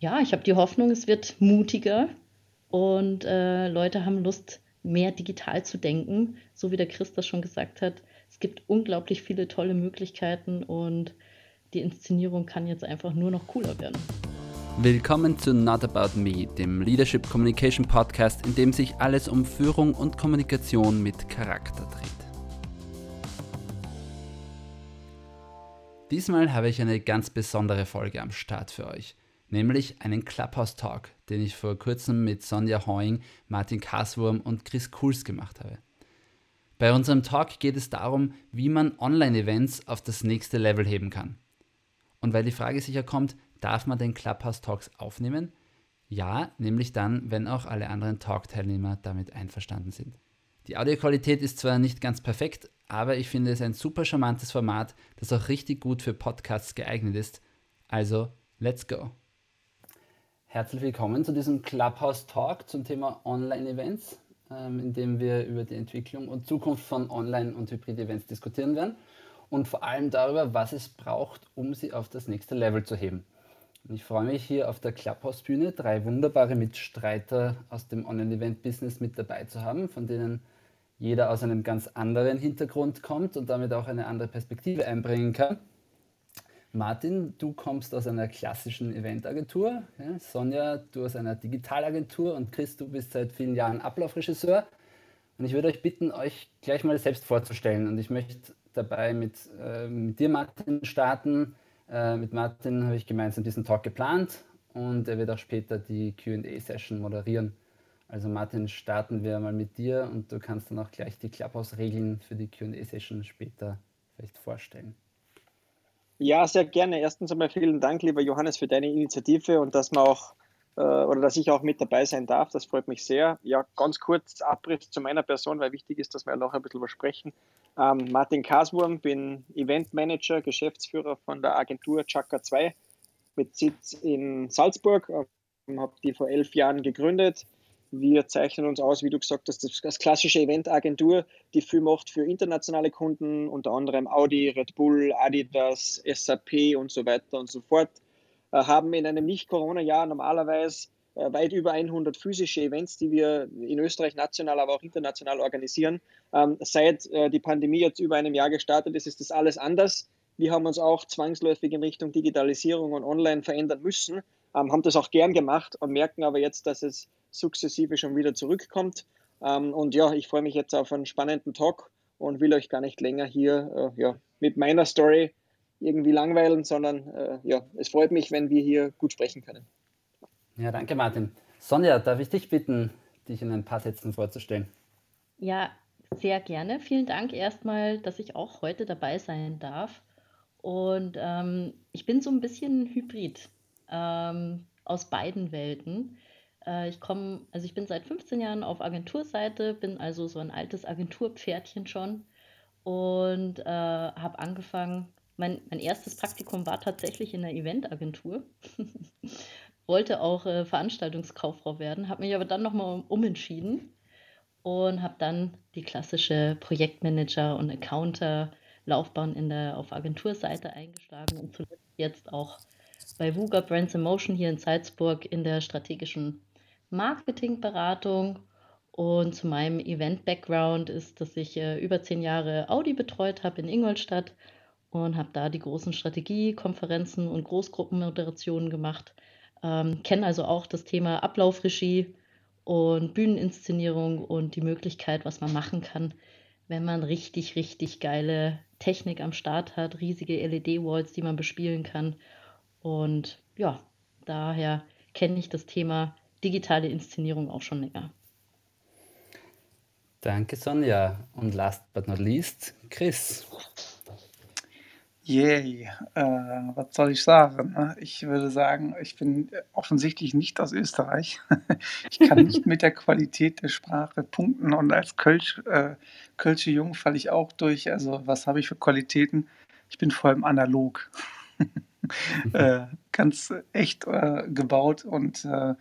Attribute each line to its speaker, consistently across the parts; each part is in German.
Speaker 1: ja, ich habe die Hoffnung, es wird mutiger und äh, Leute haben Lust, mehr digital zu denken, so wie der Chris das schon gesagt hat. Es gibt unglaublich viele tolle Möglichkeiten und die Inszenierung kann jetzt einfach nur noch cooler werden.
Speaker 2: Willkommen zu Not About Me, dem Leadership Communication Podcast, in dem sich alles um Führung und Kommunikation mit Charakter dreht. Diesmal habe ich eine ganz besondere Folge am Start für euch, nämlich einen Clubhouse Talk, den ich vor kurzem mit Sonja Hoing, Martin Kaswurm und Chris Kuhls gemacht habe. Bei unserem Talk geht es darum, wie man Online-Events auf das nächste Level heben kann. Und weil die Frage sicher kommt, darf man den Clubhouse Talks aufnehmen? Ja, nämlich dann, wenn auch alle anderen Talk-Teilnehmer damit einverstanden sind. Die Audioqualität ist zwar nicht ganz perfekt, aber ich finde es ein super charmantes Format, das auch richtig gut für Podcasts geeignet ist. Also, let's go! Herzlich willkommen zu diesem Clubhouse Talk zum Thema Online-Events, ähm, in dem wir über die Entwicklung und Zukunft von Online- und Hybrid-Events diskutieren werden und vor allem darüber, was es braucht, um sie auf das nächste Level zu heben. Ich freue mich hier auf der Clubhouse-Bühne drei wunderbare Mitstreiter aus dem Online-Event-Business mit dabei zu haben, von denen jeder aus einem ganz anderen Hintergrund kommt und damit auch eine andere Perspektive einbringen kann. Martin, du kommst aus einer klassischen Eventagentur, ja, Sonja, du aus einer Digitalagentur und Chris, du bist seit vielen Jahren Ablaufregisseur. Und ich würde euch bitten, euch gleich mal selbst vorzustellen. Und ich möchte dabei mit, äh, mit dir, Martin, starten. Äh, mit Martin habe ich gemeinsam diesen Talk geplant und er wird auch später die QA-Session moderieren. Also Martin, starten wir mal mit dir und du kannst dann auch gleich die Clubhouse-Regeln für die QA-Session später vielleicht vorstellen.
Speaker 3: Ja, sehr gerne. Erstens einmal vielen Dank, lieber Johannes, für deine Initiative und dass man auch äh, oder dass ich auch mit dabei sein darf. Das freut mich sehr. Ja, ganz kurz Abriss zu meiner Person, weil wichtig ist, dass wir noch ein bisschen was sprechen. Ähm, Martin Kaswurm, bin Eventmanager, Geschäftsführer von der Agentur Chaka 2 mit Sitz in Salzburg. Ähm, habe die vor elf Jahren gegründet wir zeichnen uns aus, wie du gesagt hast, als klassische Eventagentur, die viel macht für internationale Kunden, unter anderem Audi, Red Bull, Adidas, SAP und so weiter und so fort. Äh, haben in einem Nicht-Corona-Jahr normalerweise äh, weit über 100 physische Events, die wir in Österreich national, aber auch international organisieren. Ähm, seit äh, die Pandemie jetzt über einem Jahr gestartet ist, ist das alles anders. Wir haben uns auch zwangsläufig in Richtung Digitalisierung und Online verändern müssen, ähm, haben das auch gern gemacht und merken aber jetzt, dass es sukzessive schon wieder zurückkommt. Ähm, und ja, ich freue mich jetzt auf einen spannenden Talk und will euch gar nicht länger hier äh, ja, mit meiner Story irgendwie langweilen, sondern äh, ja, es freut mich, wenn wir hier gut sprechen können.
Speaker 2: Ja, danke Martin. Sonja, darf ich dich bitten, dich in ein paar Sätzen vorzustellen?
Speaker 1: Ja, sehr gerne. Vielen Dank erstmal, dass ich auch heute dabei sein darf. Und ähm, ich bin so ein bisschen Hybrid ähm, aus beiden Welten. Äh, ich komme, also ich bin seit 15 Jahren auf Agenturseite, bin also so ein altes Agenturpferdchen schon und äh, habe angefangen. Mein, mein erstes Praktikum war tatsächlich in der Eventagentur. Wollte auch äh, Veranstaltungskauffrau werden, habe mich aber dann nochmal umentschieden und habe dann die klassische Projektmanager- und Accounter-Laufbahn in der, auf Agenturseite eingeschlagen und zuletzt jetzt auch bei VUGA Brands in Motion hier in Salzburg in der strategischen Marketingberatung. Und zu meinem Event-Background ist, dass ich äh, über zehn Jahre Audi betreut habe in Ingolstadt und habe da die großen Strategiekonferenzen und Großgruppenmoderationen gemacht. Ähm, Kenne also auch das Thema Ablaufregie und Bühneninszenierung und die Möglichkeit, was man machen kann, wenn man richtig, richtig geile Technik am Start hat, riesige LED-Walls, die man bespielen kann. Und ja, daher kenne ich das Thema digitale Inszenierung auch schon länger.
Speaker 2: Danke, Sonja. Und last but not least, Chris.
Speaker 4: Yay, äh, was soll ich sagen? Ne? Ich würde sagen, ich bin offensichtlich nicht aus Österreich. ich kann nicht mit der Qualität der Sprache punkten und als Kölsch, äh, Kölsche Jung falle ich auch durch. Also was habe ich für Qualitäten? Ich bin vor allem analog. äh, ganz echt äh, gebaut und äh,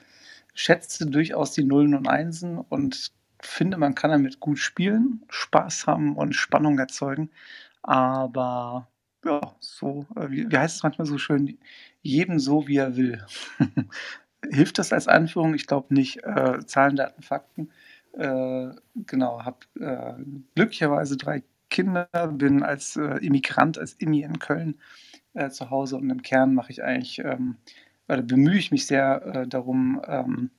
Speaker 4: schätze durchaus die Nullen und Einsen und finde, man kann damit gut spielen, Spaß haben und Spannung erzeugen. Aber ja, so, äh, wie, wie heißt es manchmal so schön, jedem so, wie er will. Hilft das als Anführung? Ich glaube nicht. Äh, Zahlen, Daten, Fakten. Äh, genau, habe äh, glücklicherweise drei Kinder, bin als äh, Immigrant, als Immi in Köln äh, zu Hause und im Kern mache ich eigentlich, ähm, oder bemühe ich mich sehr äh, darum, ähm,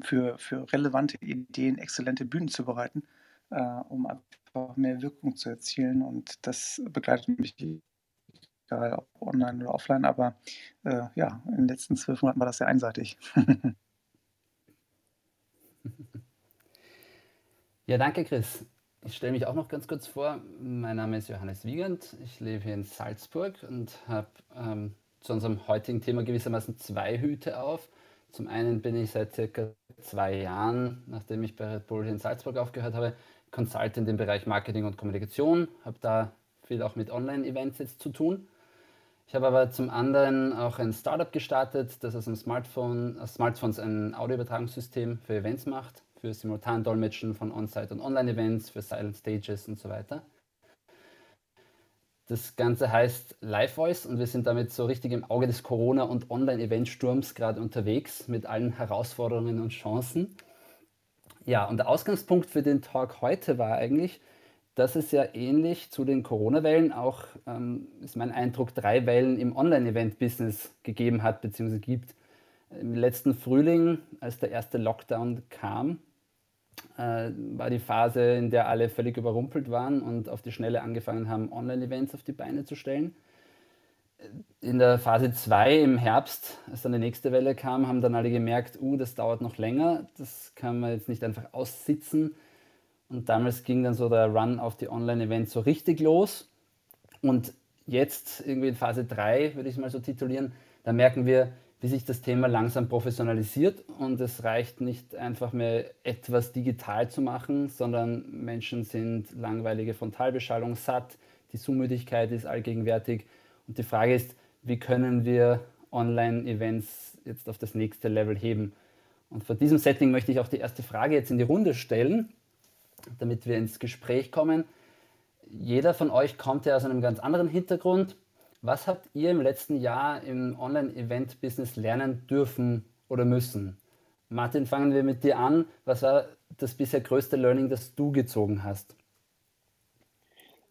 Speaker 4: für, für relevante Ideen exzellente Bühnen zu bereiten, äh, um einfach mehr Wirkung zu erzielen. Und das begleitet mich egal ob online oder offline, aber äh, ja, in den letzten zwölf Monaten war das sehr einseitig.
Speaker 2: ja, danke Chris. Ich stelle mich auch noch ganz kurz vor. Mein Name ist Johannes Wiegand. Ich lebe hier in Salzburg und habe ähm, zu unserem heutigen Thema gewissermaßen zwei Hüte auf. Zum einen bin ich seit circa zwei Jahren, nachdem ich bei Red Bull in Salzburg aufgehört habe, Consultant im Bereich Marketing und Kommunikation, habe da viel auch mit Online-Events jetzt zu tun. Ich habe aber zum anderen auch ein Startup gestartet, das aus dem Smartphone, aus Smartphones ein Audioübertragungssystem für Events macht, für Simultandolmetschen von On-Site- und Online-Events, für Silent Stages und so weiter. Das Ganze heißt Live Voice und wir sind damit so richtig im Auge des Corona- und Online-Event-Sturms gerade unterwegs mit allen Herausforderungen und Chancen. Ja, und der Ausgangspunkt für den Talk heute war eigentlich, dass es ja ähnlich zu den Corona-Wellen auch, ähm, ist mein Eindruck, drei Wellen im Online-Event-Business gegeben hat bzw. gibt. Im letzten Frühling, als der erste Lockdown kam, war die Phase, in der alle völlig überrumpelt waren und auf die Schnelle angefangen haben, Online-Events auf die Beine zu stellen. In der Phase 2 im Herbst, als dann die nächste Welle kam, haben dann alle gemerkt, uh, das dauert noch länger, das kann man jetzt nicht einfach aussitzen und damals ging dann so der Run auf die Online-Events so richtig los. Und jetzt, irgendwie in Phase 3, würde ich es mal so titulieren, da merken wir, wie sich das Thema langsam professionalisiert und es reicht nicht einfach mehr etwas digital zu machen, sondern Menschen sind langweilige Frontalbeschallung satt, die Zumüdigkeit ist allgegenwärtig und die Frage ist, wie können wir Online-Events jetzt auf das nächste Level heben? Und vor diesem Setting möchte ich auch die erste Frage jetzt in die Runde stellen damit wir ins Gespräch kommen. Jeder von euch kommt ja aus einem ganz anderen Hintergrund. Was habt ihr im letzten Jahr im Online-Event-Business lernen dürfen oder müssen? Martin, fangen wir mit dir an. Was war das bisher größte Learning, das du gezogen hast?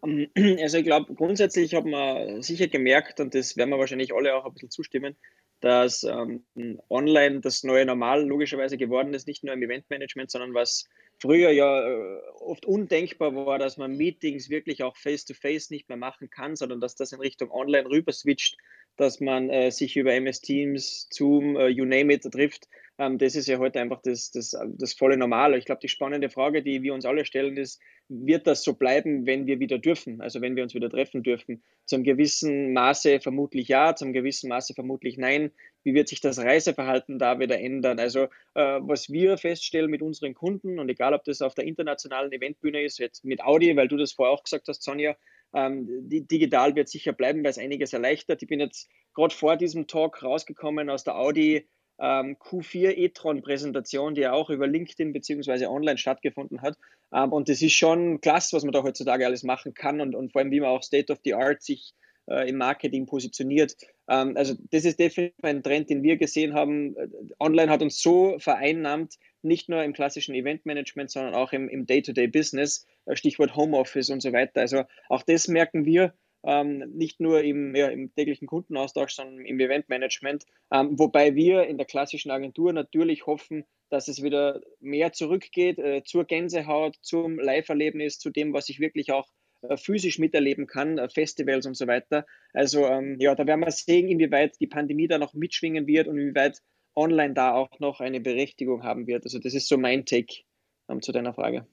Speaker 3: Ähm, also ich glaube, grundsätzlich hat man sicher gemerkt, und das werden wir wahrscheinlich alle auch ein bisschen zustimmen, dass ähm, online das neue Normal logischerweise geworden ist, nicht nur im Eventmanagement, sondern was früher ja äh, oft undenkbar war, dass man Meetings wirklich auch face-to-face -face nicht mehr machen kann, sondern dass das in Richtung online rüber switcht, dass man äh, sich über MS Teams, Zoom, äh, you name it, trifft. Ähm, das ist ja heute einfach das, das, das volle Normal. Ich glaube, die spannende Frage, die wir uns alle stellen, ist, wird das so bleiben, wenn wir wieder dürfen, also wenn wir uns wieder treffen dürfen? Zum gewissen Maße vermutlich ja, zum gewissen Maße vermutlich nein. Wie wird sich das Reiseverhalten da wieder ändern? Also äh, was wir feststellen mit unseren Kunden und egal, ob das auf der internationalen Eventbühne ist, jetzt mit Audi, weil du das vorher auch gesagt hast, Sonja, ähm, digital wird sicher bleiben, weil es einiges erleichtert. Ich bin jetzt gerade vor diesem Talk rausgekommen aus der Audi ähm, Q4 e-tron Präsentation, die ja auch über LinkedIn bzw. online stattgefunden hat. Ähm, und das ist schon klasse, was man da heutzutage alles machen kann und, und vor allem, wie man auch State of the Art sich äh, im Marketing positioniert. Ähm, also das ist definitiv ein Trend, den wir gesehen haben. Äh, online hat uns so vereinnahmt, nicht nur im klassischen Eventmanagement, sondern auch im, im Day-to-Day-Business, äh, Stichwort Homeoffice und so weiter. Also auch das merken wir ähm, nicht nur im, ja, im, täglichen Kundenaustausch, sondern im Eventmanagement. Ähm, wobei wir in der klassischen Agentur natürlich hoffen, dass es wieder mehr zurückgeht äh, zur Gänsehaut, zum Live-Erlebnis, zu dem, was ich wirklich auch äh, physisch miterleben kann, äh, Festivals und so weiter. Also ähm, ja, da werden wir sehen, inwieweit die Pandemie da noch mitschwingen wird und inwieweit online da auch noch eine Berechtigung haben wird. Also das ist so mein Take ähm, zu deiner Frage.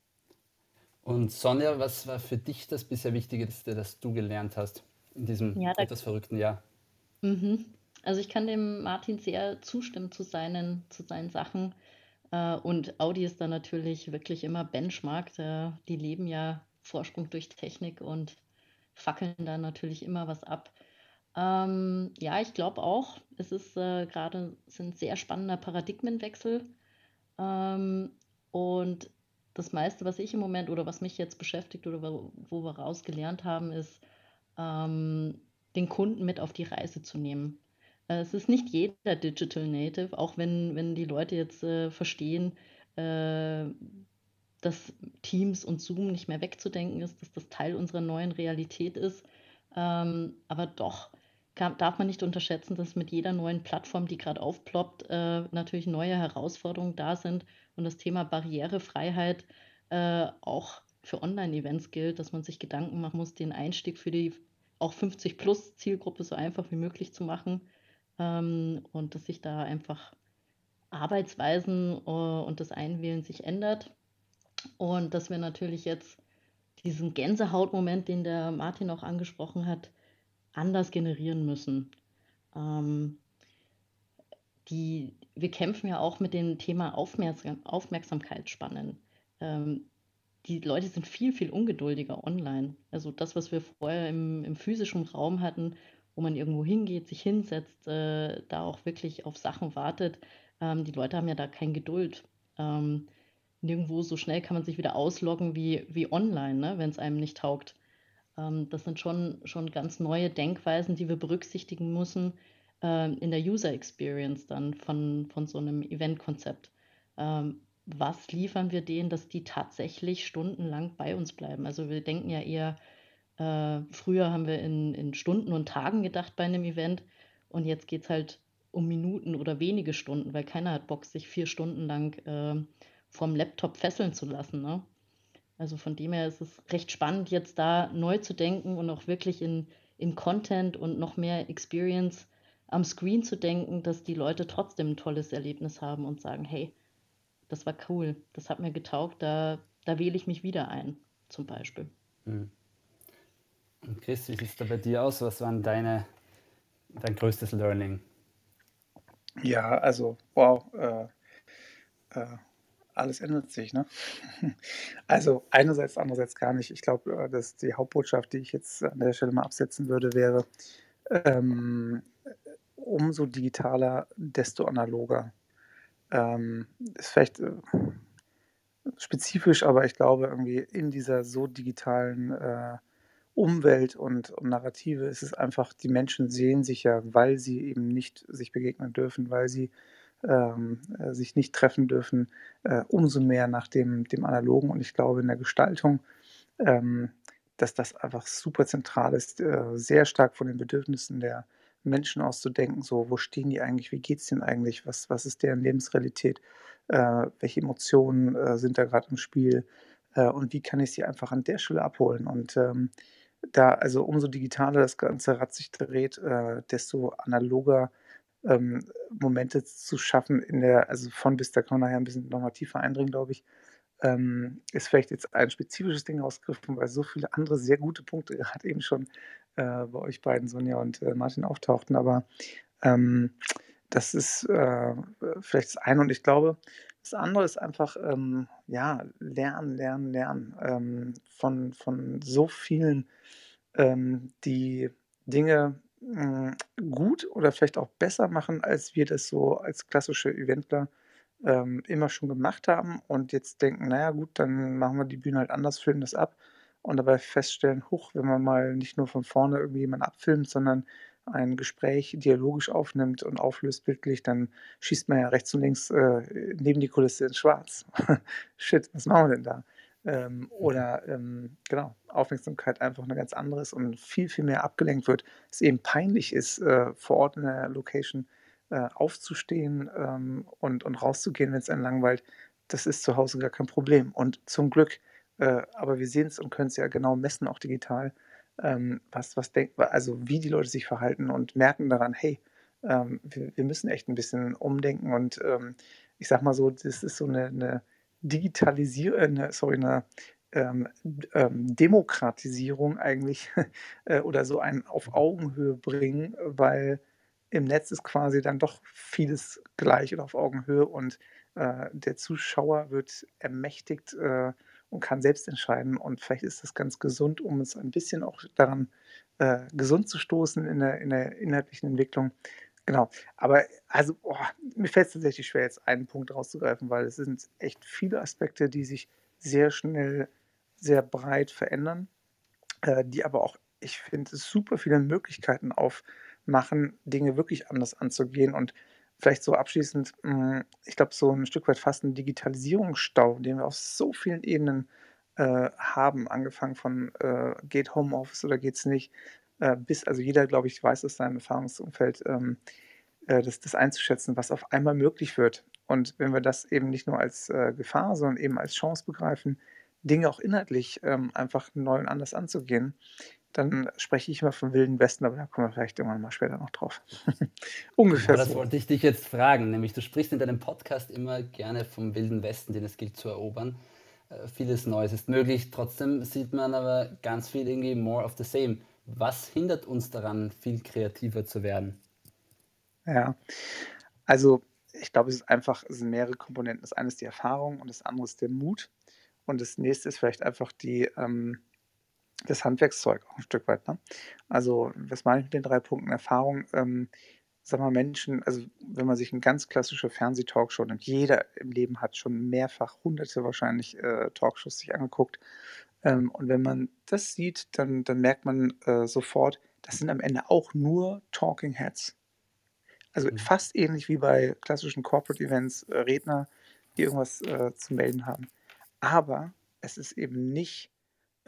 Speaker 2: Und Sonja, was war für dich das bisher Wichtigste, das du gelernt hast in diesem ja, etwas verrückten Jahr?
Speaker 1: Mhm. Also ich kann dem Martin sehr zustimmen zu seinen, zu seinen Sachen. Äh, und Audi ist da natürlich wirklich immer Benchmark. Die leben ja Vorsprung durch Technik und fackeln da natürlich immer was ab. Ähm, ja, ich glaube auch, es ist äh, gerade ein sehr spannender Paradigmenwechsel. Ähm, und das meiste, was ich im Moment oder was mich jetzt beschäftigt oder wo, wo wir rausgelernt haben, ist, ähm, den Kunden mit auf die Reise zu nehmen. Äh, es ist nicht jeder Digital Native, auch wenn, wenn die Leute jetzt äh, verstehen, äh, dass Teams und Zoom nicht mehr wegzudenken ist, dass das Teil unserer neuen Realität ist. Ähm, aber doch kann, darf man nicht unterschätzen, dass mit jeder neuen Plattform, die gerade aufploppt, äh, natürlich neue Herausforderungen da sind und das Thema Barrierefreiheit äh, auch für Online-Events gilt, dass man sich Gedanken machen muss, den Einstieg für die auch 50-plus-Zielgruppe so einfach wie möglich zu machen ähm, und dass sich da einfach Arbeitsweisen äh, und das Einwählen sich ändert und dass wir natürlich jetzt diesen Gänsehautmoment, den der Martin auch angesprochen hat, anders generieren müssen. Ähm, die, wir kämpfen ja auch mit dem Thema Aufmerksam Aufmerksamkeitsspannen. Ähm, die Leute sind viel, viel ungeduldiger online. Also das, was wir vorher im, im physischen Raum hatten, wo man irgendwo hingeht, sich hinsetzt, äh, da auch wirklich auf Sachen wartet. Ähm, die Leute haben ja da keine Geduld. Ähm, nirgendwo so schnell kann man sich wieder ausloggen wie, wie online, ne, wenn es einem nicht taugt. Ähm, das sind schon, schon ganz neue Denkweisen, die wir berücksichtigen müssen äh, in der User Experience dann von, von so einem Eventkonzept. Ähm, was liefern wir denen, dass die tatsächlich stundenlang bei uns bleiben? Also wir denken ja eher, äh, früher haben wir in, in Stunden und Tagen gedacht bei einem Event und jetzt geht es halt um Minuten oder wenige Stunden, weil keiner hat Bock, sich vier Stunden lang äh, vom Laptop fesseln zu lassen. Ne? Also von dem her ist es recht spannend, jetzt da neu zu denken und auch wirklich in, in Content und noch mehr Experience am Screen zu denken, dass die Leute trotzdem ein tolles Erlebnis haben und sagen, hey, das war cool, das hat mir getaugt, da, da wähle ich mich wieder ein, zum Beispiel.
Speaker 2: Mhm. Und Chris, wie sieht es da bei dir aus? Was war deine, dein größtes Learning?
Speaker 4: Ja, also, wow, äh, äh, alles ändert sich, ne? Also einerseits, andererseits gar nicht. Ich glaube, äh, dass die Hauptbotschaft, die ich jetzt an der Stelle mal absetzen würde, wäre, ähm, umso digitaler, desto analoger. Ähm, ist vielleicht äh, spezifisch, aber ich glaube, irgendwie in dieser so digitalen äh, Umwelt und, und Narrative ist es einfach, die Menschen sehen sich ja, weil sie eben nicht sich begegnen dürfen, weil sie ähm, äh, sich nicht treffen dürfen, äh, umso mehr nach dem, dem Analogen. Und ich glaube, in der Gestaltung, ähm, dass das einfach super zentral ist, äh, sehr stark von den Bedürfnissen der Menschen auszudenken, so, wo stehen die eigentlich, wie geht es denen eigentlich, was, was ist deren Lebensrealität, äh, welche Emotionen äh, sind da gerade im Spiel äh, und wie kann ich sie einfach an der Stelle abholen. Und ähm, da, also umso digitaler das ganze Rad sich dreht, desto analoger ähm, Momente zu schaffen in der, also von bis, da kann man nachher ein bisschen nochmal tiefer eindringen, glaube ich, ähm, ist vielleicht jetzt ein spezifisches Ding rausgegriffen, weil so viele andere sehr gute Punkte gerade eben schon äh, bei euch beiden, Sonja und äh, Martin, auftauchten. Aber ähm, das ist äh, vielleicht das eine. Und ich glaube, das andere ist einfach, ähm, ja, lernen, lernen, lernen ähm, von, von so vielen, ähm, die Dinge hm, gut oder vielleicht auch besser machen, als wir das so als klassische Eventler ähm, immer schon gemacht haben und jetzt denken, naja gut, dann machen wir die Bühne halt anders, filmen das ab und dabei feststellen, hoch, wenn man mal nicht nur von vorne irgendwie jemanden abfilmt, sondern ein Gespräch dialogisch aufnimmt und auflöst bildlich, dann schießt man ja rechts und links äh, neben die Kulisse ins Schwarz. Shit, was machen wir denn da? Ähm, mhm. oder ähm, genau, Aufmerksamkeit einfach eine ganz andere ist und viel, viel mehr abgelenkt wird, es eben peinlich ist, äh, vor Ort in der Location äh, aufzustehen ähm, und, und rauszugehen, wenn es einen langweilt, das ist zu Hause gar kein Problem. Und zum Glück, äh, aber wir sehen es und können es ja genau messen, auch digital, ähm, was, was denkt, also wie die Leute sich verhalten und merken daran, hey, ähm, wir, wir, müssen echt ein bisschen umdenken und ähm, ich sag mal so, das ist so eine, eine Digitalisierung, äh, sorry, eine ähm, ähm, Demokratisierung eigentlich äh, oder so ein auf Augenhöhe bringen, weil im Netz ist quasi dann doch vieles gleich oder auf Augenhöhe und äh, der Zuschauer wird ermächtigt äh, und kann selbst entscheiden. Und vielleicht ist das ganz gesund, um es ein bisschen auch daran äh, gesund zu stoßen in der, in der inhaltlichen Entwicklung, Genau. Aber also, oh, mir fällt es tatsächlich schwer, jetzt einen Punkt rauszugreifen, weil es sind echt viele Aspekte, die sich sehr schnell, sehr breit verändern, äh, die aber auch ich finde, super viele Möglichkeiten aufmachen, Dinge wirklich anders anzugehen. Und vielleicht so abschließend, hm, ich glaube, so ein Stück weit fast ein Digitalisierungsstau, den wir auf so vielen Ebenen äh, haben, angefangen von äh, geht Homeoffice oder geht's nicht, äh, bis, also jeder, glaube ich, weiß aus seinem Erfahrungsumfeld, ähm, äh, das, das einzuschätzen, was auf einmal möglich wird. Und wenn wir das eben nicht nur als äh, Gefahr, sondern eben als Chance begreifen, Dinge auch inhaltlich ähm, einfach neu und anders anzugehen, dann spreche ich immer vom Wilden Westen, aber da kommen wir vielleicht irgendwann mal später noch drauf.
Speaker 2: Ungefähr. Ja, das so. wollte ich dich jetzt fragen, nämlich du sprichst in deinem Podcast immer gerne vom Wilden Westen, den es gilt zu erobern. Äh, vieles Neues ist möglich, trotzdem sieht man aber ganz viel irgendwie more of the same. Was hindert uns daran, viel kreativer zu werden?
Speaker 4: Ja, also ich glaube, es ist einfach, es sind mehrere Komponenten. Das eine ist die Erfahrung und das andere ist der Mut. Und das nächste ist vielleicht einfach die, ähm, das Handwerkszeug auch ein Stück weit. Ne? Also, was meine ich mit den drei Punkten Erfahrung? Ähm, sag mal, Menschen, also wenn man sich eine ganz klassische Fernsehtalkshow nimmt, jeder im Leben hat schon mehrfach, hunderte wahrscheinlich äh, Talkshows sich angeguckt. Ähm, und wenn man das sieht, dann, dann merkt man äh, sofort, das sind am Ende auch nur Talking Heads. Also mhm. fast ähnlich wie bei klassischen Corporate Events, äh, Redner, die irgendwas äh, zu melden haben. Aber es ist eben nicht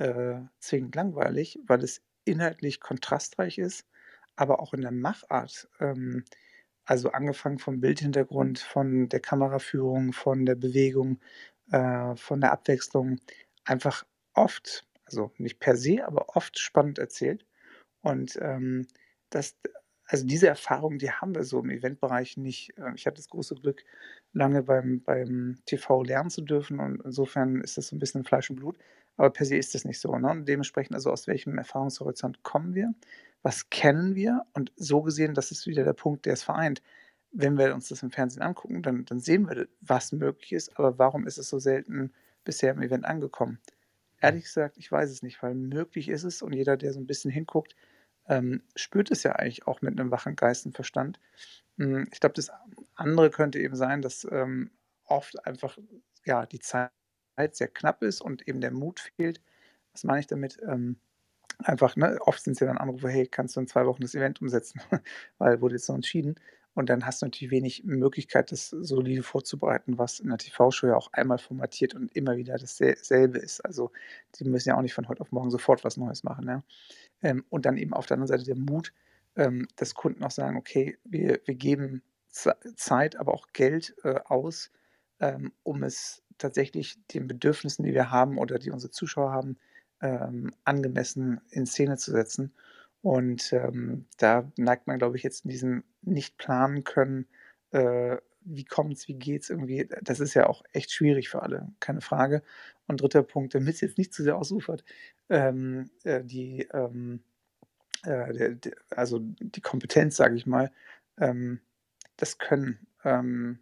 Speaker 4: äh, zwingend langweilig, weil es inhaltlich kontrastreich ist, aber auch in der Machart. Ähm, also angefangen vom Bildhintergrund, von der Kameraführung, von der Bewegung, äh, von der Abwechslung, einfach oft, also nicht per se, aber oft spannend erzählt. Und ähm, das, also diese Erfahrung, die haben wir so im Eventbereich nicht. Äh, ich hatte das große Glück, lange beim, beim TV lernen zu dürfen und insofern ist das so ein bisschen Fleisch und Blut. Aber per se ist das nicht so. Ne? Und dementsprechend, also aus welchem Erfahrungshorizont kommen wir? Was kennen wir? Und so gesehen, das ist wieder der Punkt, der es vereint. Wenn wir uns das im Fernsehen angucken, dann, dann sehen wir, was möglich ist. Aber warum ist es so selten bisher im Event angekommen? Ehrlich gesagt, ich weiß es nicht, weil möglich ist es und jeder, der so ein bisschen hinguckt, ähm, spürt es ja eigentlich auch mit einem wachen Geist und Verstand. Hm, ich glaube, das andere könnte eben sein, dass ähm, oft einfach ja, die Zeit sehr knapp ist und eben der Mut fehlt. Was meine ich damit? Ähm, einfach, ne, oft sind es ja dann Anrufe, hey, kannst du in zwei Wochen das Event umsetzen? Weil wurde jetzt so entschieden. Und dann hast du natürlich wenig Möglichkeit, das solide vorzubereiten, was in der TV-Show ja auch einmal formatiert und immer wieder dasselbe ist. Also die müssen ja auch nicht von heute auf morgen sofort was Neues machen. Ja? Ähm, und dann eben auf der anderen Seite der Mut, ähm, dass Kunden auch sagen, okay, wir, wir geben Zeit, aber auch Geld äh, aus, ähm, um es tatsächlich den Bedürfnissen, die wir haben oder die unsere Zuschauer haben, ähm, angemessen in Szene zu setzen. Und ähm, da neigt man, glaube ich, jetzt in diesem nicht planen können, äh, wie es, wie geht es irgendwie. Das ist ja auch echt schwierig für alle, keine Frage. Und dritter Punkt, damit es jetzt nicht zu sehr ausufert, ähm, äh, die, ähm, äh, der, der, also die Kompetenz, sage ich mal, ähm, das Können, ähm,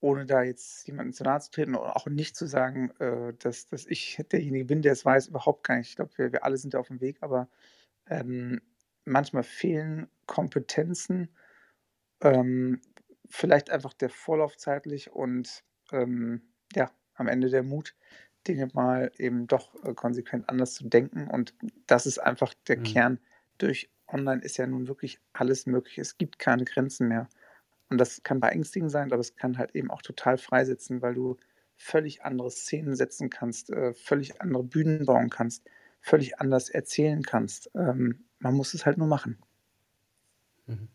Speaker 4: ohne da jetzt jemanden zu nahe zu treten und auch nicht zu sagen, äh, dass, dass ich derjenige bin, der es weiß, überhaupt gar nicht. Ich glaube, wir, wir alle sind auf dem Weg, aber ähm, manchmal fehlen Kompetenzen, ähm, vielleicht einfach der Vorlauf zeitlich und ähm, ja, am Ende der Mut, Dinge mal eben doch äh, konsequent anders zu denken. Und das ist einfach der mhm. Kern. Durch Online ist ja nun wirklich alles möglich. Es gibt keine Grenzen mehr. Und das kann beängstigend sein, aber es kann halt eben auch total freisetzen, weil du völlig andere Szenen setzen kannst, äh, völlig andere Bühnen bauen kannst, völlig anders erzählen kannst. Ähm, man muss es halt nur machen.
Speaker 2: Mhm.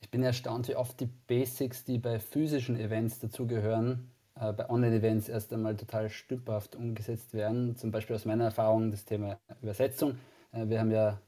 Speaker 2: Ich bin erstaunt, wie oft die Basics, die bei physischen Events dazugehören, äh, bei Online-Events erst einmal total stümperhaft umgesetzt werden. Zum Beispiel aus meiner Erfahrung das Thema Übersetzung. Äh, wir haben ja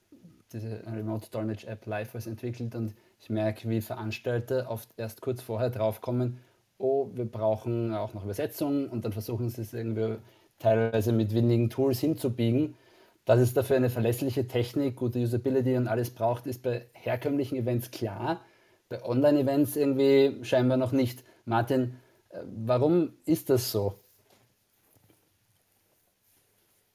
Speaker 2: diese Remote Dolmetsch App LiveVoice entwickelt und ich merke, wie Veranstalter oft erst kurz vorher draufkommen, oh, wir brauchen auch noch Übersetzung und dann versuchen sie es irgendwie teilweise mit wenigen Tools hinzubiegen. Dass es dafür eine verlässliche Technik, gute Usability und alles braucht, ist bei herkömmlichen Events klar. Bei Online-Events irgendwie scheinbar noch nicht. Martin, äh, warum ist das so?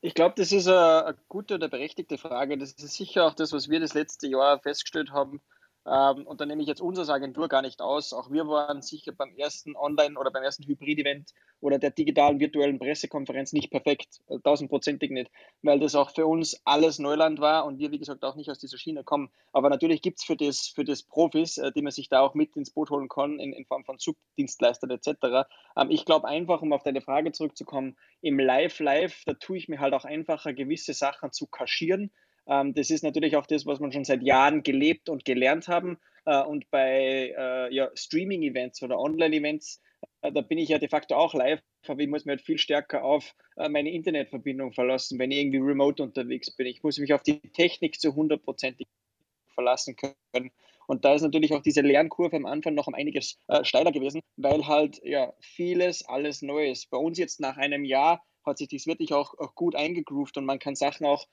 Speaker 3: Ich glaube, das ist eine, eine, gute oder berechtigte Frage. Das ist sicher auch das, was wir das letzte Jahr festgestellt haben. Ähm, und da nehme ich jetzt unsere Agentur gar nicht aus. Auch wir waren sicher beim ersten Online- oder beim ersten Hybrid-Event oder der digitalen virtuellen Pressekonferenz nicht perfekt, äh, tausendprozentig nicht, weil das auch für uns alles Neuland war und wir, wie gesagt, auch nicht aus dieser Schiene kommen. Aber natürlich gibt es für das, für das Profis, äh, die man sich da auch mit ins Boot holen kann, in, in Form von Subdienstleistern etc. Ähm, ich glaube einfach, um auf deine Frage zurückzukommen, im Live-Live, da tue ich mir halt auch einfacher, gewisse Sachen zu kaschieren ähm, das ist natürlich auch das, was man schon seit Jahren gelebt und gelernt haben. Äh, und bei äh, ja, Streaming-Events oder Online-Events, äh, da bin ich ja de facto auch live, aber ich muss mich halt viel stärker auf äh, meine Internetverbindung verlassen, wenn ich irgendwie remote unterwegs bin. Ich muss mich auf die Technik zu hundertprozentig verlassen können. Und da ist natürlich auch diese Lernkurve am Anfang noch um einiges äh, steiler gewesen, weil halt ja vieles alles neu ist. Bei uns jetzt nach einem Jahr hat sich das wirklich auch, auch gut eingegroovt und man kann Sachen auch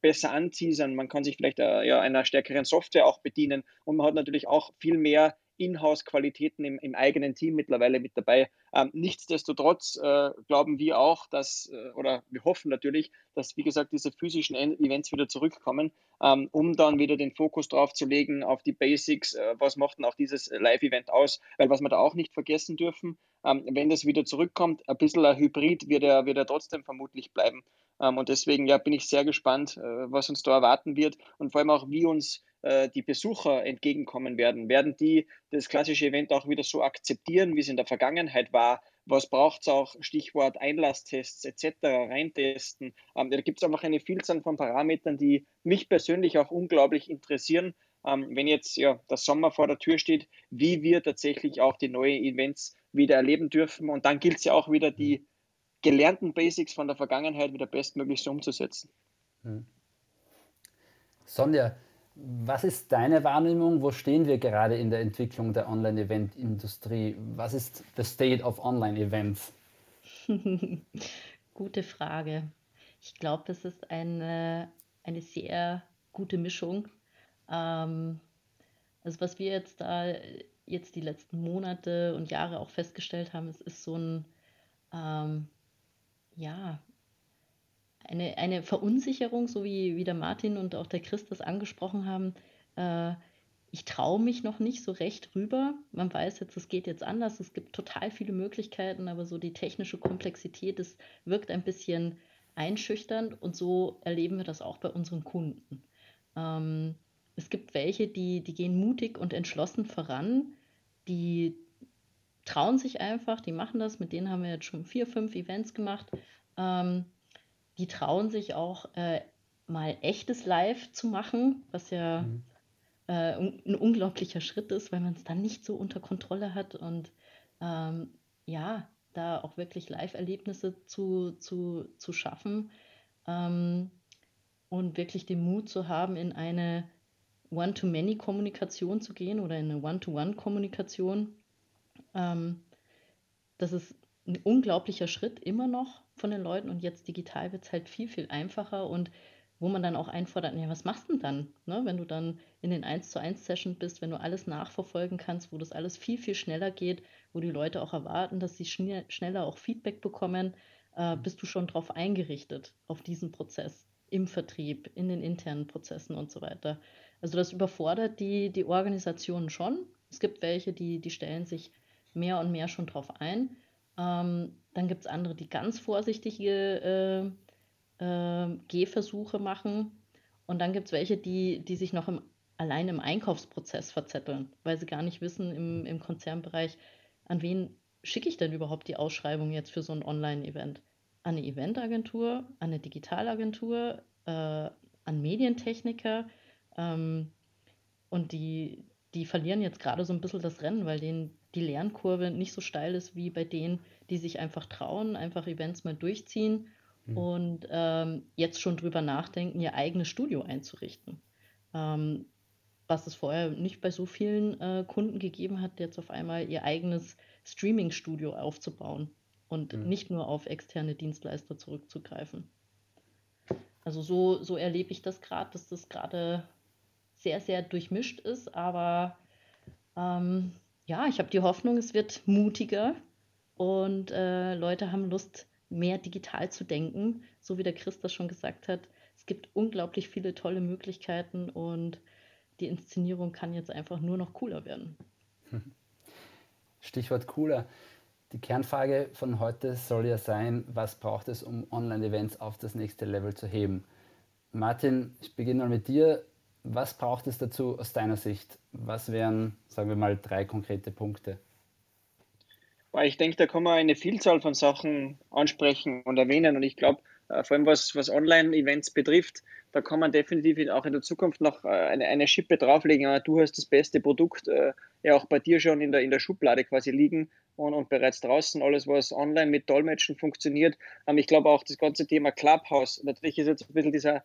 Speaker 3: besser anteasern, man kann sich vielleicht äh, ja, einer stärkeren Software auch bedienen. Und man hat natürlich auch viel mehr Inhouse-Qualitäten im, im, eigenen Team mittlerweile mit dabei. Ähm, nichtsdestotrotz äh, glauben wir auch, dass, äh, oder wir hoffen natürlich, dass, wie gesagt, diese physischen Events wieder zurückkommen, ähm, um dann wieder den Fokus drauf zu legen auf die Basics. Äh, was macht denn auch dieses Live-Event aus? Weil was wir da auch nicht vergessen dürfen, ähm, wenn das wieder zurückkommt, ein bisschen ein Hybrid wird er, wird er trotzdem vermutlich bleiben. Ähm, und deswegen ja, bin ich sehr gespannt, äh, was uns da erwarten wird und vor allem auch, wie uns die Besucher entgegenkommen werden. Werden die das klassische Event auch wieder so akzeptieren, wie es in der Vergangenheit war? Was braucht es auch? Stichwort Einlasstests etc. reintesten. Ähm, da gibt es einfach eine Vielzahl von Parametern, die mich persönlich auch unglaublich interessieren. Ähm, wenn jetzt ja der Sommer vor der Tür steht, wie wir tatsächlich auch die neuen Events wieder erleben dürfen. Und dann gilt es ja auch wieder, die gelernten Basics von der Vergangenheit wieder bestmöglich so umzusetzen. Hm.
Speaker 2: Sonja, was ist deine Wahrnehmung? Wo stehen wir gerade in der Entwicklung der Online-Event-Industrie? Was ist the state of Online-Events?
Speaker 1: Gute Frage. Ich glaube, das ist eine, eine sehr gute Mischung. Ähm, also was wir jetzt da jetzt die letzten Monate und Jahre auch festgestellt haben, es ist so ein ähm, ja, eine, eine Verunsicherung, so wie, wie der Martin und auch der Chris das angesprochen haben. Äh, ich traue mich noch nicht so recht rüber. Man weiß jetzt, es geht jetzt anders. Es gibt total viele Möglichkeiten, aber so die technische Komplexität, das wirkt ein bisschen einschüchternd und so erleben wir das auch bei unseren Kunden. Ähm, es gibt welche, die, die gehen mutig und entschlossen voran, die trauen sich einfach, die machen das, mit denen haben wir jetzt schon vier, fünf Events gemacht. Ähm, die trauen sich auch äh, mal echtes Live zu machen, was ja mhm. äh, ein unglaublicher Schritt ist, weil man es dann nicht so unter Kontrolle hat und ähm, ja, da auch wirklich Live-Erlebnisse zu, zu, zu schaffen ähm, und wirklich den Mut zu haben, in eine One-to-Many-Kommunikation zu gehen oder in eine One-to-One-Kommunikation ähm, das ist ein unglaublicher Schritt immer noch von den Leuten und jetzt digital wird es halt viel, viel einfacher und wo man dann auch einfordert, ja, was machst du denn dann, ne? wenn du dann in den 1 zu 1 Session bist, wenn du alles nachverfolgen kannst, wo das alles viel, viel schneller geht, wo die Leute auch erwarten, dass sie schn schneller auch Feedback bekommen, äh, bist du schon darauf eingerichtet, auf diesen Prozess im Vertrieb, in den internen Prozessen und so weiter. Also das überfordert die, die Organisationen schon. Es gibt welche, die, die stellen sich mehr und mehr schon drauf ein. Ähm, dann gibt es andere, die ganz vorsichtige äh, äh, Gehversuche machen. Und dann gibt es welche, die, die sich noch im, allein im Einkaufsprozess verzetteln, weil sie gar nicht wissen im, im Konzernbereich, an wen schicke ich denn überhaupt die Ausschreibung jetzt für so ein Online-Event? An eine Eventagentur, an eine Digitalagentur, äh, an Medientechniker. Ähm, und die, die verlieren jetzt gerade so ein bisschen das Rennen, weil denen die Lernkurve nicht so steil ist wie bei denen, die sich einfach trauen, einfach Events mal durchziehen mhm. und ähm, jetzt schon drüber nachdenken, ihr eigenes Studio einzurichten. Ähm, was es vorher nicht bei so vielen äh, Kunden gegeben hat, jetzt auf einmal ihr eigenes Streaming-Studio aufzubauen und mhm. nicht nur auf externe Dienstleister zurückzugreifen. Also so, so erlebe ich das gerade, dass das gerade sehr, sehr durchmischt ist, aber ähm, ja, ich habe die Hoffnung, es wird mutiger und äh, Leute haben Lust, mehr digital zu denken, so wie der Chris das schon gesagt hat. Es gibt unglaublich viele tolle Möglichkeiten und die Inszenierung kann jetzt einfach nur noch cooler werden.
Speaker 2: Stichwort cooler. Die Kernfrage von heute soll ja sein, was braucht es, um Online-Events auf das nächste Level zu heben? Martin, ich beginne mal mit dir. Was braucht es dazu aus deiner Sicht? Was wären, sagen wir mal, drei konkrete Punkte?
Speaker 3: Ich denke, da kann man eine Vielzahl von Sachen ansprechen und erwähnen. Und ich glaube, äh, vor allem was, was Online-Events betrifft, da kann man definitiv auch in der Zukunft noch äh, eine, eine Schippe drauflegen. Du hast das beste Produkt äh, ja auch bei dir schon in der, in der Schublade quasi liegen und, und bereits draußen alles, was online mit Dolmetschen funktioniert. Ähm, ich glaube auch das ganze Thema Clubhouse, natürlich ist jetzt ein bisschen dieser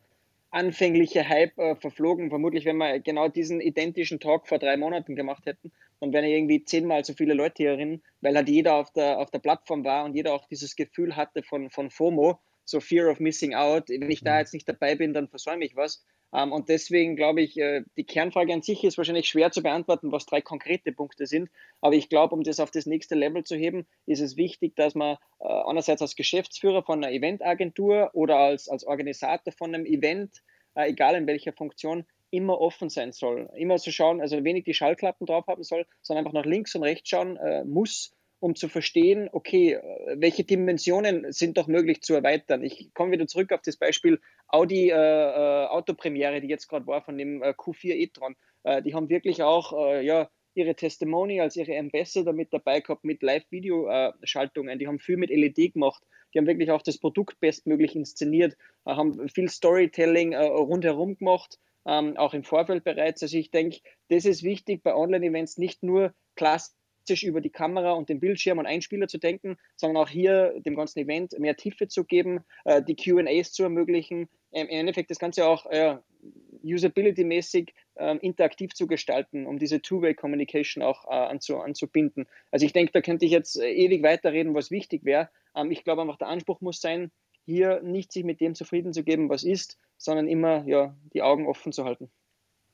Speaker 3: anfängliche Hype äh, verflogen. Vermutlich, wenn wir genau diesen identischen Talk vor drei Monaten gemacht hätten, dann wären ja irgendwie zehnmal so viele Leute hierin, weil halt jeder auf der, auf der Plattform war und jeder auch dieses Gefühl hatte von, von FOMO so Fear of Missing Out. Wenn ich da mhm. jetzt nicht dabei bin, dann versäume ich was. Ähm, und deswegen glaube ich, äh, die Kernfrage an sich ist wahrscheinlich schwer zu beantworten, was drei konkrete Punkte sind. Aber ich glaube, um das auf das nächste Level zu heben, ist es wichtig, dass man äh, einerseits als Geschäftsführer von einer Eventagentur oder als, als Organisator von einem Event, äh, egal in welcher Funktion, immer offen sein soll. Immer zu schauen, also wenig die Schallklappen drauf haben soll, sondern einfach nach links und rechts schauen muss um zu verstehen, okay, welche Dimensionen sind doch möglich zu erweitern. Ich komme wieder zurück auf das Beispiel Audi äh, äh, Autopremiere, die jetzt gerade war von dem äh, Q4 e-tron. Äh, die haben wirklich auch äh, ja, ihre Testimonials, ihre Ambassador mit dabei gehabt, mit Live-Video-Schaltungen. Die haben viel mit LED gemacht. Die haben wirklich auch das Produkt bestmöglich inszeniert, äh, haben viel Storytelling rundherum gemacht. Ähm, auch im Vorfeld bereits. Also ich denke, das ist wichtig bei Online-Events, nicht nur klassisch über die Kamera und den Bildschirm und Einspieler zu denken, sondern auch hier dem ganzen Event mehr Tiefe zu geben, äh, die QAs zu ermöglichen, ähm, im Endeffekt das Ganze auch äh, usability-mäßig äh, interaktiv zu gestalten, um diese Two-Way-Communication auch äh, anzu, anzubinden. Also ich denke, da könnte ich jetzt ewig weiterreden, was wichtig wäre. Ähm, ich glaube einfach, der Anspruch muss sein, hier nicht sich mit dem zufrieden zu geben, was ist, sondern immer ja, die Augen offen zu halten.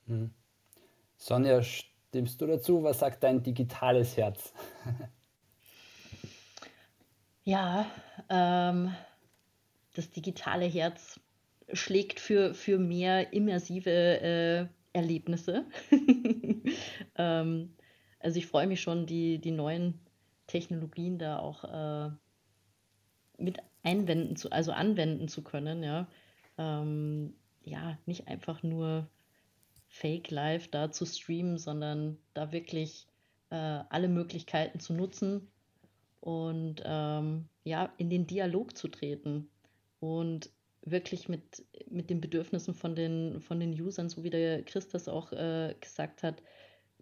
Speaker 2: Hm. Sonja, Stimmst du dazu? Was sagt dein digitales Herz?
Speaker 1: ja, ähm, das digitale Herz schlägt für, für mehr immersive äh, Erlebnisse. ähm, also ich freue mich schon, die, die neuen Technologien da auch äh, mit einwenden zu, also anwenden zu können, ja. Ähm, ja, nicht einfach nur Fake Live da zu streamen, sondern da wirklich äh, alle Möglichkeiten zu nutzen und ähm, ja, in den Dialog zu treten und wirklich mit, mit den Bedürfnissen von den, von den Usern, so wie der Chris das auch äh, gesagt hat,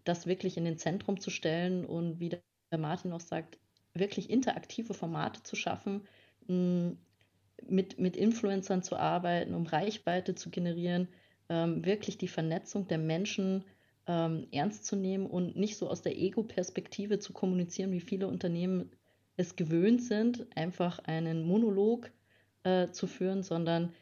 Speaker 1: das wirklich in den Zentrum zu stellen und wie der Martin auch sagt, wirklich interaktive Formate zu schaffen, mh, mit, mit Influencern zu arbeiten, um Reichweite zu generieren, ähm, wirklich die Vernetzung der Menschen ähm, ernst zu nehmen und nicht so aus der Ego-Perspektive zu kommunizieren, wie viele Unternehmen es gewöhnt sind, einfach einen Monolog äh, zu führen, sondern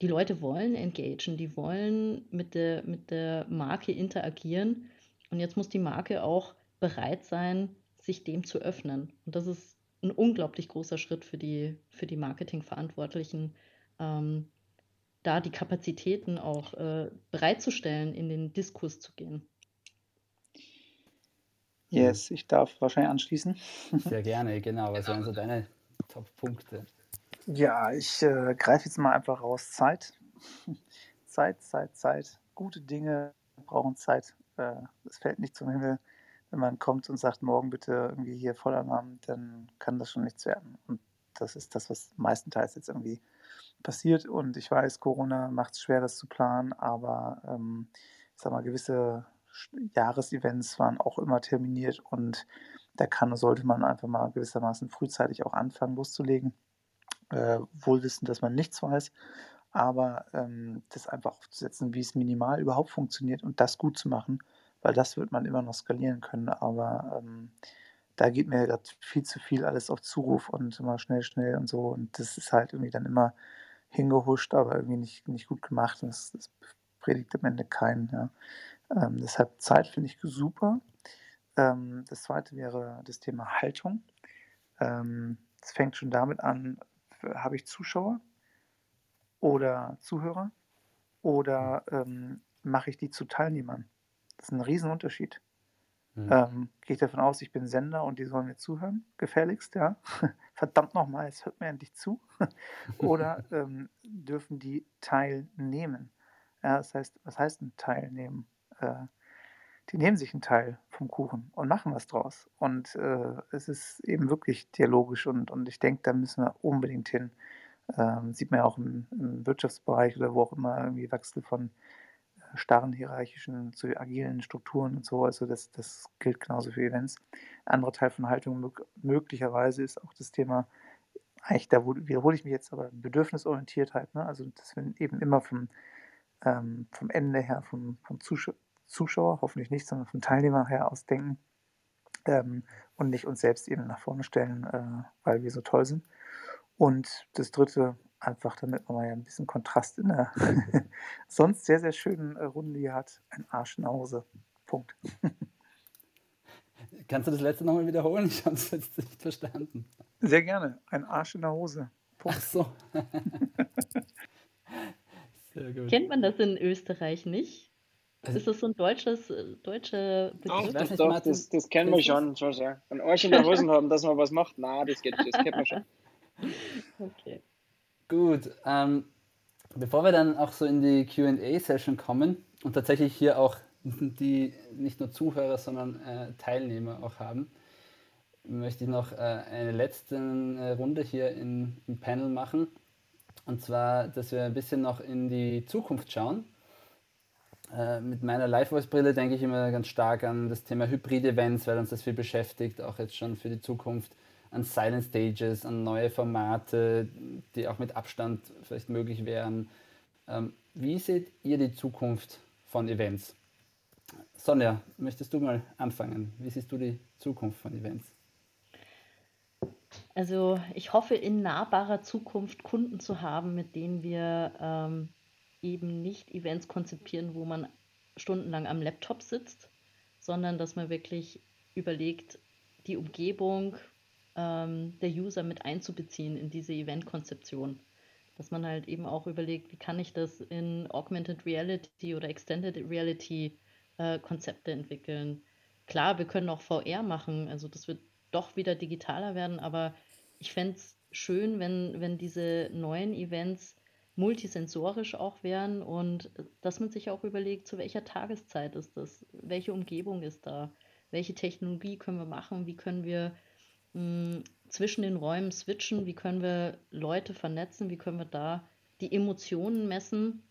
Speaker 1: die Leute wollen engagen, die wollen mit der, mit der Marke interagieren. Und jetzt muss die Marke auch bereit sein, sich dem zu öffnen. Und das ist ein unglaublich großer Schritt für die, für die Marketingverantwortlichen, ähm, da die Kapazitäten auch äh, bereitzustellen, in den Diskurs zu gehen.
Speaker 4: Yes, ich darf wahrscheinlich anschließen.
Speaker 2: Sehr gerne, genau. Was wären so deine Top-Punkte?
Speaker 4: Ja, ich äh, greife jetzt mal einfach raus. Zeit. Zeit, Zeit, Zeit. Gute Dinge brauchen Zeit. Äh, es fällt nicht zum Himmel. Wenn man kommt und sagt, morgen bitte irgendwie hier Vollalarm, dann kann das schon nichts werden. Und das ist das, was meistenteils jetzt irgendwie passiert. Und ich weiß, Corona macht es schwer, das zu planen, aber ähm, ich sag mal, gewisse Jahresevents waren auch immer terminiert und da kann sollte man einfach mal gewissermaßen frühzeitig auch anfangen loszulegen. Äh, wohl dass man nichts weiß, aber ähm, das einfach aufzusetzen, wie es minimal überhaupt funktioniert und das gut zu machen, weil das wird man immer noch skalieren können. Aber ähm, da geht mir gerade viel zu viel alles auf Zuruf und immer schnell, schnell und so. Und das ist halt irgendwie dann immer hingehuscht, aber irgendwie nicht, nicht gut gemacht. Und das, das predigt am Ende keinen. Ja. Ähm, deshalb Zeit finde ich super. Ähm, das zweite wäre das Thema Haltung. Ähm, es ähm, fängt schon damit an, habe ich Zuschauer oder Zuhörer oder ähm, mache ich die zu Teilnehmern. Das ist ein Riesenunterschied.
Speaker 2: Mhm.
Speaker 4: Ähm, Gehe ich davon aus, ich bin Sender und die sollen mir zuhören? Gefälligst, ja. Verdammt nochmal, es hört mir endlich zu. Oder ähm, dürfen die teilnehmen? Ja, das heißt, was heißt ein Teilnehmen? Äh, die nehmen sich einen Teil vom Kuchen und machen was draus. Und äh, es ist eben wirklich dialogisch und, und ich denke, da müssen wir unbedingt hin. Ähm, sieht man ja auch im, im Wirtschaftsbereich oder wo auch immer irgendwie Wechsel von starren hierarchischen zu agilen Strukturen und so. Also das, das gilt genauso für Events. Ein anderer Teil von Haltung mög möglicherweise ist auch das Thema, eigentlich da wiederhole ich mich jetzt, aber Bedürfnisorientiertheit. Ne? Also dass wir eben immer vom, ähm, vom Ende her, vom, vom Zuschauer, Zuschauer, hoffentlich nicht, sondern vom Teilnehmer her ausdenken ähm, und nicht uns selbst eben nach vorne stellen, äh, weil wir so toll sind. Und das dritte, einfach damit man mal ein bisschen Kontrast in der sonst sehr, sehr schönen äh, Runde hier hat, ein Arsch nach Hause. Punkt.
Speaker 2: Kannst du das letzte nochmal wiederholen? Ich habe es jetzt nicht verstanden.
Speaker 4: Sehr gerne. Ein Arsch in der Hose.
Speaker 2: Punkt. Ach so.
Speaker 1: Kennt man das in Österreich nicht? Also, ist das so ein deutsches, äh, deutscher
Speaker 3: Begriff? Doch, doch, das, das kennen wir schon, schon sehr. Ein Arsch in der Hosen haben, dass man was macht, na, das geht, das kennt man schon.
Speaker 2: Okay. Gut, ähm, bevor wir dann auch so in die Q&A-Session kommen und tatsächlich hier auch die nicht nur Zuhörer, sondern äh, Teilnehmer auch haben, möchte ich noch äh, eine letzte äh, Runde hier in, im Panel machen. Und zwar, dass wir ein bisschen noch in die Zukunft schauen äh, mit meiner Live-Voice-Brille denke ich immer ganz stark an das Thema Hybrid-Events, weil uns das viel beschäftigt, auch jetzt schon für die Zukunft, an Silent Stages, an neue Formate, die auch mit Abstand vielleicht möglich wären. Ähm, wie seht ihr die Zukunft von Events? Sonja, möchtest du mal anfangen? Wie siehst du die Zukunft von Events?
Speaker 1: Also ich hoffe in nahbarer Zukunft Kunden zu haben, mit denen wir ähm, eben nicht Events konzipieren, wo man stundenlang am Laptop sitzt, sondern dass man wirklich überlegt, die Umgebung ähm, der User mit einzubeziehen in diese Event-Konzeption. Dass man halt eben auch überlegt, wie kann ich das in Augmented Reality oder Extended Reality äh, Konzepte entwickeln. Klar, wir können auch VR machen, also das wird doch wieder digitaler werden, aber ich fände es schön, wenn, wenn diese neuen Events multisensorisch auch werden und dass man sich auch überlegt, zu welcher Tageszeit ist das, welche Umgebung ist da, welche Technologie können wir machen, wie können wir zwischen den Räumen switchen, wie können wir Leute vernetzen, wie können wir da die Emotionen messen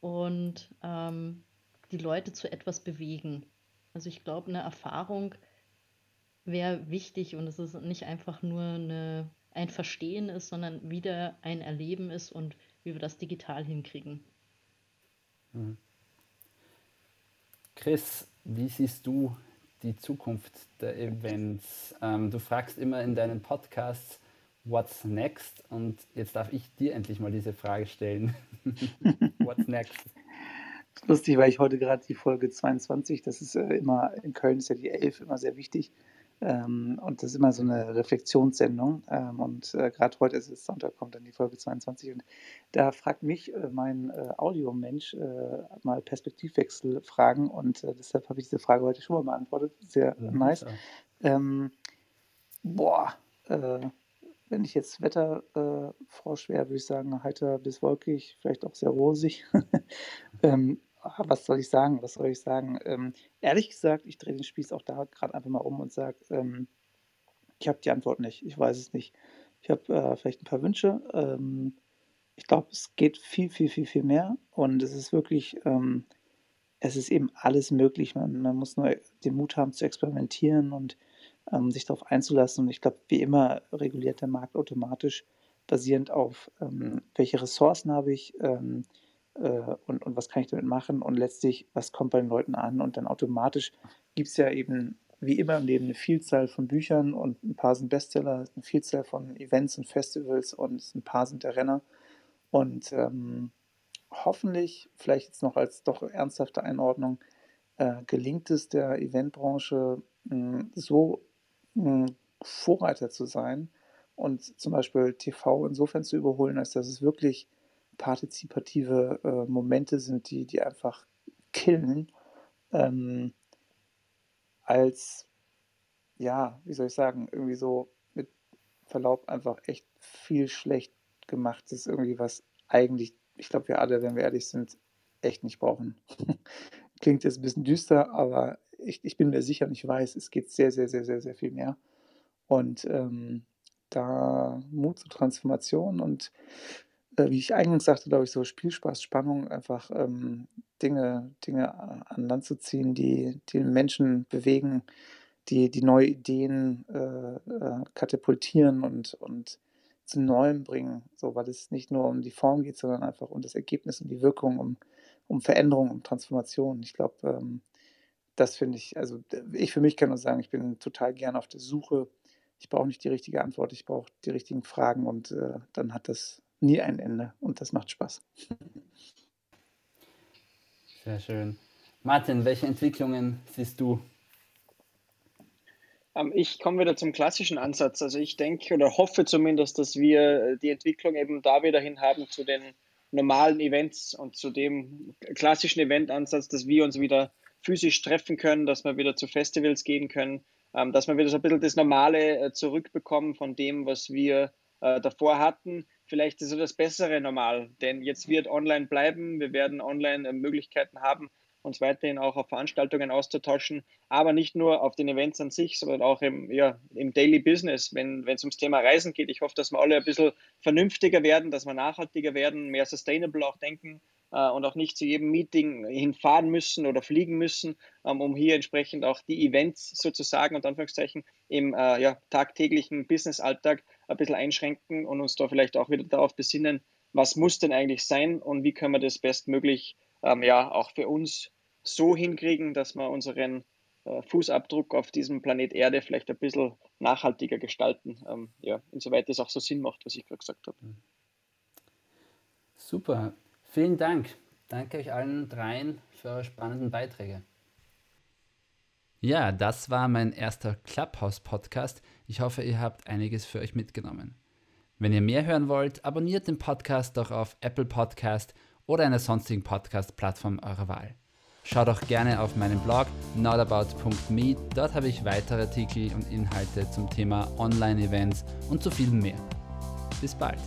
Speaker 1: und ähm, die Leute zu etwas bewegen. Also ich glaube, eine Erfahrung wäre wichtig und es ist nicht einfach nur eine, ein Verstehen ist, sondern wieder ein Erleben ist und wie wir das digital hinkriegen.
Speaker 2: Mhm. Chris, wie siehst du die Zukunft der Events? Ähm, du fragst immer in deinen Podcasts, what's next? Und jetzt darf ich dir endlich mal diese Frage stellen. what's next?
Speaker 4: Lustig, weil ich heute gerade die Folge 22, das ist äh, immer, in Köln ist ja die 11 immer sehr wichtig. Ähm, und das ist immer so eine Reflexionssendung. Ähm, und äh, gerade heute ist es Sonntag, kommt dann die Folge 22. Und da fragt mich äh, mein äh, Audiomensch äh, mal Perspektivwechselfragen. Und äh, deshalb habe ich diese Frage heute schon mal beantwortet. Sehr ja, nice. Ähm, boah, äh, wenn ich jetzt Wetterfrosch wäre, würde ich sagen, heiter bis wolkig, vielleicht auch sehr rosig. ähm, Ah, was soll ich sagen? Was soll ich sagen? Ähm, ehrlich gesagt, ich drehe den Spieß auch da gerade einfach mal um und sage, ähm, ich habe die Antwort nicht. Ich weiß es nicht. Ich habe äh, vielleicht ein paar Wünsche. Ähm, ich glaube, es geht viel, viel, viel, viel mehr. Und es ist wirklich, ähm, es ist eben alles möglich. Man, man, muss nur den Mut haben zu experimentieren und ähm, sich darauf einzulassen. Und ich glaube, wie immer reguliert der Markt automatisch basierend auf, ähm, welche Ressourcen habe ich, und, und was kann ich damit machen? Und letztlich, was kommt bei den Leuten an? Und dann automatisch gibt es ja eben wie immer im Leben eine Vielzahl von Büchern und ein paar sind Bestseller, eine Vielzahl von Events und Festivals und ein paar sind der Renner. Und ähm, hoffentlich, vielleicht jetzt noch als doch ernsthafte Einordnung, äh, gelingt es der Eventbranche mh, so mh, Vorreiter zu sein und zum Beispiel TV insofern zu überholen, als dass es wirklich partizipative äh, Momente sind, die, die einfach killen, ähm, als, ja, wie soll ich sagen, irgendwie so mit Verlaub einfach echt viel schlecht gemachtes, irgendwie was eigentlich, ich glaube, wir alle, wenn wir ehrlich sind, echt nicht brauchen. Klingt jetzt ein bisschen düster, aber ich, ich bin mir sicher und ich weiß, es geht sehr, sehr, sehr, sehr, sehr viel mehr. Und ähm, da Mut zur Transformation und äh, wie ich eingangs sagte, glaube ich, so Spielspaß, Spannung, einfach ähm, Dinge, Dinge an Land zu ziehen, die, die Menschen bewegen, die, die neue Ideen äh, äh, katapultieren und, und zu Neuem bringen, so, weil es nicht nur um die Form geht, sondern einfach um das Ergebnis und die Wirkung, um, um Veränderung, um Transformation. Ich glaube, ähm, das finde ich, also ich für mich kann nur sagen, ich bin total gern auf der Suche. Ich brauche nicht die richtige Antwort, ich brauche die richtigen Fragen und äh, dann hat das nie ein Ende und das macht Spaß.
Speaker 2: Sehr schön. Martin, welche Entwicklungen siehst du?
Speaker 3: Ähm, ich komme wieder zum klassischen Ansatz. Also ich denke oder hoffe zumindest, dass wir die Entwicklung eben da wieder hin haben zu den normalen Events und zu dem klassischen Eventansatz, dass wir uns wieder physisch treffen können, dass wir wieder zu Festivals gehen können, ähm, dass wir wieder so ein bisschen das Normale äh, zurückbekommen von dem, was wir äh, davor hatten. Vielleicht ist es das bessere Normal, denn jetzt wird online bleiben. Wir werden online äh, Möglichkeiten haben, uns weiterhin auch auf Veranstaltungen auszutauschen, aber nicht nur auf den Events an sich, sondern auch im, ja, im Daily Business, wenn es ums Thema Reisen geht. Ich hoffe, dass wir alle ein bisschen vernünftiger werden, dass wir nachhaltiger werden, mehr sustainable auch denken äh, und auch nicht zu jedem Meeting hinfahren müssen oder fliegen müssen, ähm, um hier entsprechend auch die Events sozusagen und Anführungszeichen im äh, ja, tagtäglichen Business-Alltag ein bisschen einschränken und uns da vielleicht auch wieder darauf besinnen, was muss denn eigentlich sein und wie können wir das bestmöglich ähm, ja auch für uns so hinkriegen, dass wir unseren äh, Fußabdruck auf diesem Planet Erde vielleicht ein bisschen nachhaltiger gestalten, ähm, ja, insoweit es auch so Sinn macht, was ich gerade gesagt habe.
Speaker 2: Super. Vielen Dank. Danke euch allen dreien für eure spannenden Beiträge. Ja, das war mein erster Clubhouse-Podcast. Ich hoffe, ihr habt einiges für euch mitgenommen. Wenn ihr mehr hören wollt, abonniert den Podcast doch auf Apple Podcast oder einer sonstigen Podcast-Plattform eurer Wahl. Schaut auch gerne auf meinen Blog notabout.me. Dort habe ich weitere Artikel und Inhalte zum Thema Online-Events und zu viel mehr. Bis bald!